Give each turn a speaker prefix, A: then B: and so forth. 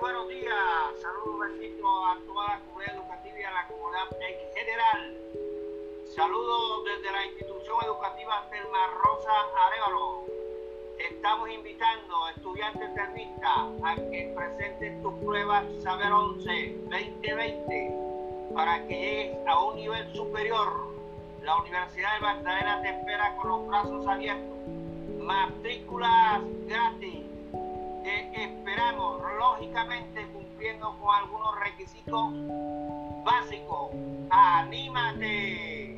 A: buenos días. Saludos bendito a toda la comunidad educativa y a la comunidad en general. Saludos desde la institución educativa Selma Rosa Arevalo. Estamos invitando a estudiantes termistas a que presenten tus pruebas Saber 11 2020 para que llegues a un nivel superior. La Universidad de Magdalena te espera con los brazos abiertos. Matrículas gratis Cumpliendo con algunos requisitos básico. ¡Anímate!